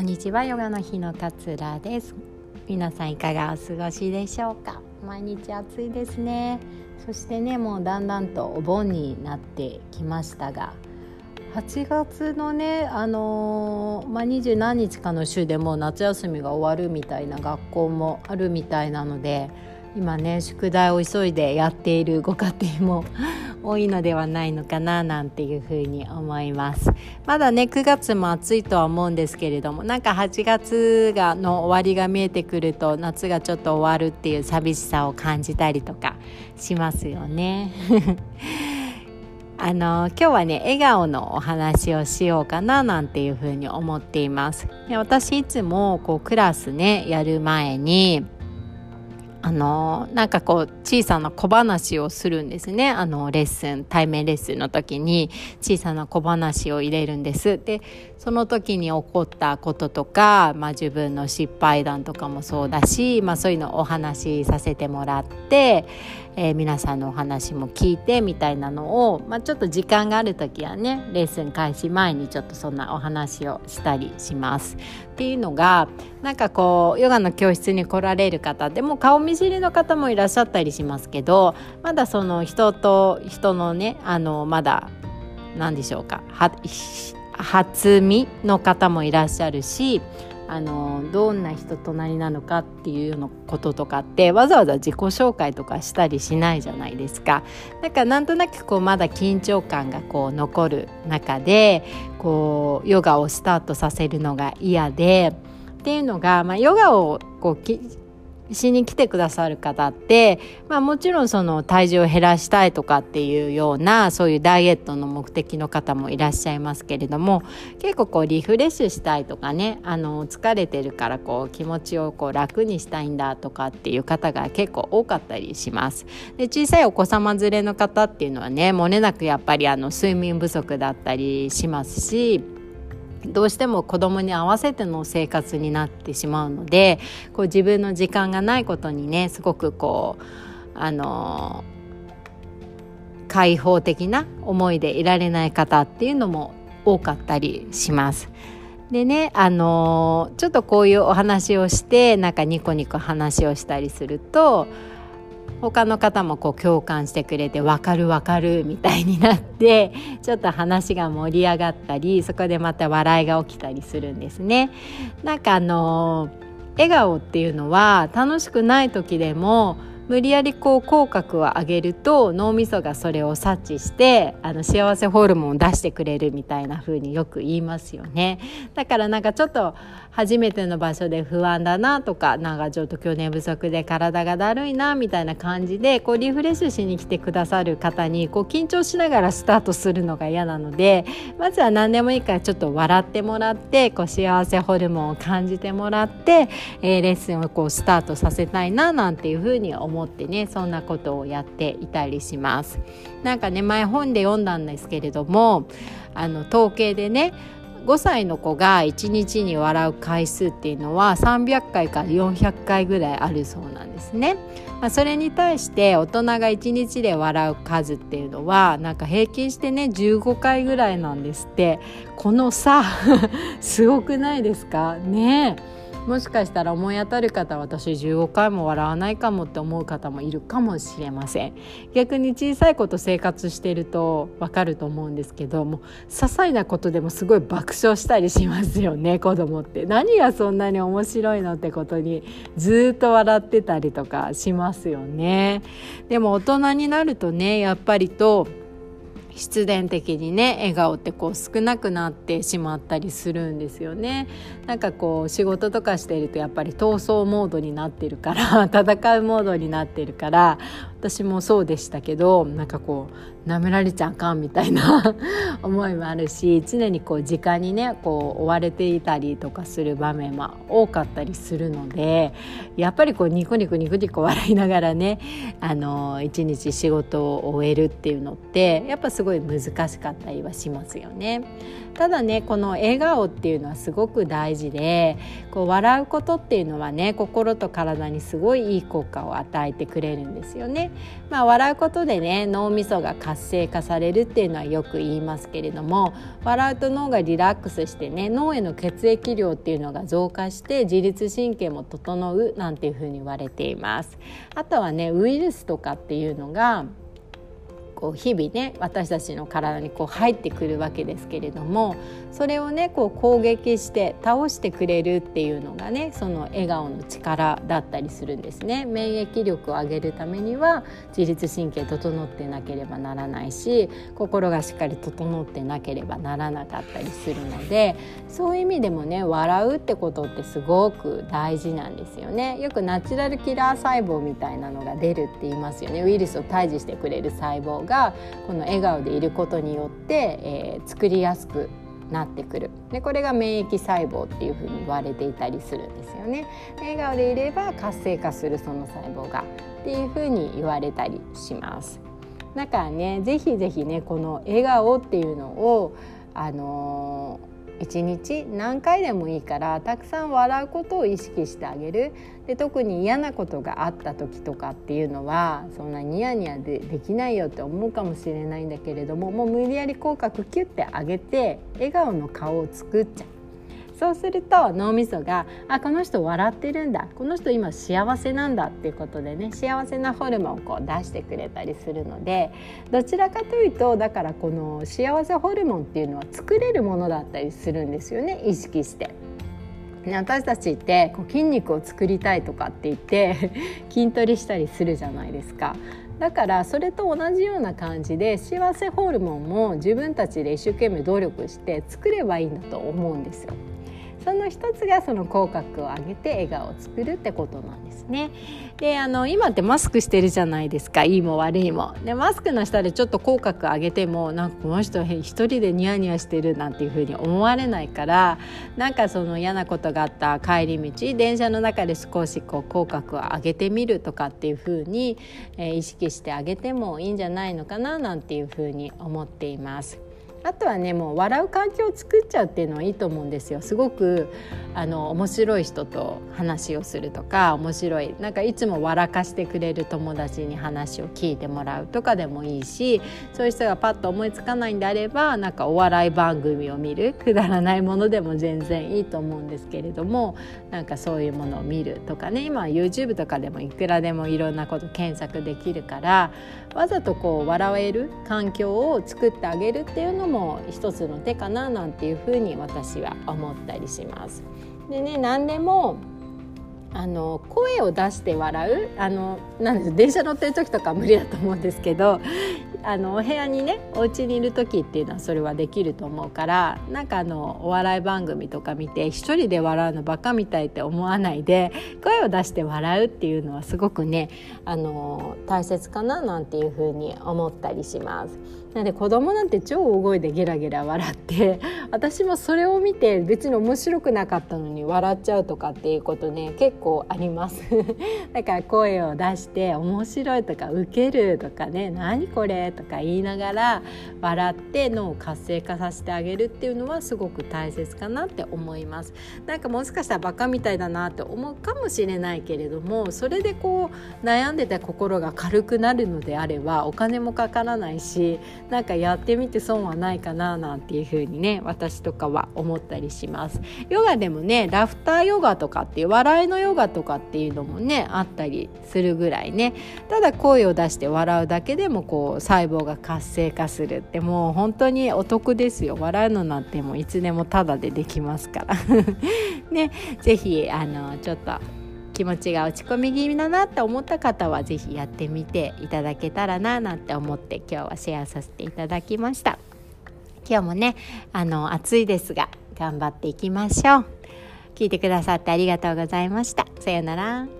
こんにちは。ヨガの日の桂です。皆さんいかがお過ごしでしょうか？毎日暑いですね。そしてねもうだんだんとお盆になってきましたが8月のねあのー、まあ、20何日かの週でもう夏休みが終わるみたいな学校もあるみたいなので今ね宿題を急いでやっているご家庭も 多いのではないのかななんていうふうに思います。まだね9月も暑いとは思うんですけれどもなんか8月がの終わりが見えてくると夏がちょっと終わるっていう寂しさを感じたりとかしますよね。あの今日はね笑顔のお話をしようかななんていうふうに思っています。で私いつもこうクラスねやる前にあのなんかこう小さな小話をするんですねあのレッスン対面レッスンの時に小さな小話を入れるんですでその時に起こったこととか、まあ、自分の失敗談とかもそうだし、まあ、そういうのをお話しさせてもらって、えー、皆さんのお話も聞いてみたいなのを、まあ、ちょっと時間がある時はねレッスン開始前にちょっとそんなお話をしたりします。っていうのがなんかこうヨガの教室に来られる方でも顔見知りの方もいらっしゃったりしますけどまだその人と人のねあのまだ何でしょうか初見の方もいらっしゃるしあのどんな人となりなのかっていうようなこととかってわざわざ自己紹介とかしたりしないじゃないですか。だからなんとなくこうまだ緊張感がこう残る中でこうヨガをスタートさせるのが嫌でっていうのが、まあ、ヨガをこうしに来てくださる方って、まあ、もちろんその体重を減らしたいとかっていうようなそういうダイエットの目的の方もいらっしゃいますけれども結構こうリフレッシュしたいとかねあの疲れてるからこう気持ちをこう楽にしたいんだとかっていう方が結構多かったりします。で小さいお子様連れの方っていうのはねもれなくやっぱりあの睡眠不足だったりしますしどうしても子供に合わせての生活になってしまうのでこう自分の時間がないことにねすごくこうあの開放的な思いでいられない方っていうのも多かったりします。でねあのちょっとこういうお話をしてなんかニコニコ話をしたりすると他の方もこう共感してくれて分かる分かるみたいになって ちょっと話が盛り上がったりそこでまた笑いが起きたりするんですね。なんかあの笑顔っていうのは楽しくない時でも無理やりこう口角を上げると脳みそがそれを察知してあの幸せホルモンを出してくれるみたいな風によく言いますよね。だからなんかちょっと初めての場所で不安だなとかなんかちょっと去年不足で体がだるいなみたいな感じでこうリフレッシュしに来てくださる方にこう緊張しながらスタートするのが嫌なのでまずは何でもいいからちょっと笑ってもらってこう幸せホルモンを感じてもらって、えー、レッスンをこうスタートさせたいななんていうふうに思思ってねそんなことをやっていたりしますなんかね前本で読んだんですけれどもあの統計でね5歳の子が1日に笑う回数っていうのは300回から400回ぐらいあるそうなんですね。まあ、それに対して大人が1日で笑う数っていうのはなんか平均してね15回ぐらいなんですってこの差 すごくないですか？ねえ。もしかしたら思い当たる方は私15回も笑わないかもって思う方もいるかもしれません。逆に小さい子と生活してるとわかると思うんですけども些細なことでもすごい爆笑したりしますよね 子供って。何がそんなに面白いのってことにずっと笑ってたりとかしますよね。でも大人になるとねやっぱりと必然的にね笑顔ってこう少なくなってしまったりするんですよね。なんかこう仕事とかしてるとやっぱり闘争モードになってるから 戦うモードになってるから私もそうでしたけどなんかこう舐められちゃあかんみたいな 思いもあるし常にこう時間にねこう追われていたりとかする場面も多かったりするのでやっぱりこうニコニコニコニコ笑いながらねあの一日仕事を終えるっていうのってやっぱすすごい難しかったりはしますよね。ただねこの笑顔っていうのはすごく大事でこう笑うことっていうのはね心と体にすごいいい効果を与えてくれるんですよね。ね。まあ、笑うことでね脳みそが活性化されるっていうのはよく言いますけれども笑うと脳がリラックスしてね脳への血液量っていうのが増加して自律神経も整うなんていうふうに言われています。あとはねウイルスとかっていうのがこう日々ね私たちの体にこう入ってくるわけですけれどもそれをねこう攻撃して倒してくれるっていうのがねその笑顔の力だったりするんですね。免疫力を上げるためには自律神経整ってなければならないし心がしっかり整ってなければならなかったりするのでそういう意味でもね笑うってことってすごく大事なんですよね。よくナチュラルキラー細胞みたいなのが出るって言いますよね。ウイルスを退治してくれる細胞がこの笑顔でいることによって、えー、作りやすくなってくる。でこれが免疫細胞っていうふうに言われていたりするんですよね。笑顔でいれば活性化するその細胞がっていうふうに言われたりします。だからねぜひぜひねこの笑顔っていうのをあのー一日何回でもいいからたくさん笑うことを意識してあげるで特に嫌なことがあった時とかっていうのはそんなニヤニヤでできないよって思うかもしれないんだけれどももう無理やり口角キュッて上げて笑顔の顔を作っちゃう。そうすると脳みそがあこの人笑ってるんだこの人今幸せなんだっていうことでね幸せなホルモンをこう出してくれたりするのでどちらかというとだからこの幸せホルモンっていうのは作れるものだったりするんですよね意識して。私たちってこう筋肉を作りたいとかって言って 筋トレしたりするじゃないですかだからそれと同じような感じで幸せホルモンも自分たちで一生懸命努力して作ればいいんだと思うんですよ。その一つがその口角を上げて笑顔を作るってことなんですね。であの今ってマスクしてるじゃないですかいいも悪いも。でマスクの下でちょっと口角上げてもなんかこの人一人でニヤニヤしてるなんていうふうに思われないからなんかその嫌なことがあった帰り道電車の中で少しこう口角を上げてみるとかっていうふうに、えー、意識してあげてもいいんじゃないのかななんていうふうに思っています。あとはねもう笑う環境を作っちゃうっていうのはいいと思うんですよ。すごくあの面白い人と話をするとか面白いなんかいつも笑かしてくれる友達に話を聞いてもらうとかでもいいしそういう人がパッと思いつかないんであればなんかお笑い番組を見るくだらないものでも全然いいと思うんですけれどもなんかそういうものを見るとかね今は YouTube とかでもいくらでもいろんなこと検索できるからわざとこう笑える環境を作ってあげるっていうのもも一つの手かななんていうふうに私は思ったりします。でね何でもあの声を出して笑うあのなんで電車乗ってる時とか無理だと思うんですけどあのお部屋にねお家にいる時っていうのはそれはできると思うからなんかあのお笑い番組とか見て一人で笑うのバカみたいって思わないで声を出して笑うっていうのはすごくねあの大切かななんていうふうに思ったりします。なので子供なんて超大声でゲラゲラ笑って私もそれを見て別に面白くなかったのに笑っちゃうとかっていうことね結構あります。だから声を出して面白いとかウケるとかね何これとか言いながら笑って脳を活性化させてあげるっていうのはすごく大切かなって思います。なんかもしかしたらバカみたいだなって思うかもしれないけれどもそれでこう悩んでた心が軽くなるのであればお金もかからないしなんかやってみて損はないかななんていう風にね私とかは思ったりします。ヨガでもねラフターヨガとかっていう笑いのヨガとかっていうのもねあったりするぐらいね。ただ声を出して笑うだけでもこう細胞が活性化するってもう本当にお得ですよ。笑うのなんてもういつでもタダでできますから。ね是非あのちょっと気持ちが落ち込み気味だなって思った方は是非やってみていただけたらななんて思って今日はシェアさせていただきました。今日もねあの暑いですが頑張っていきましょう。聞いてくださってありがとうございました。さようなら。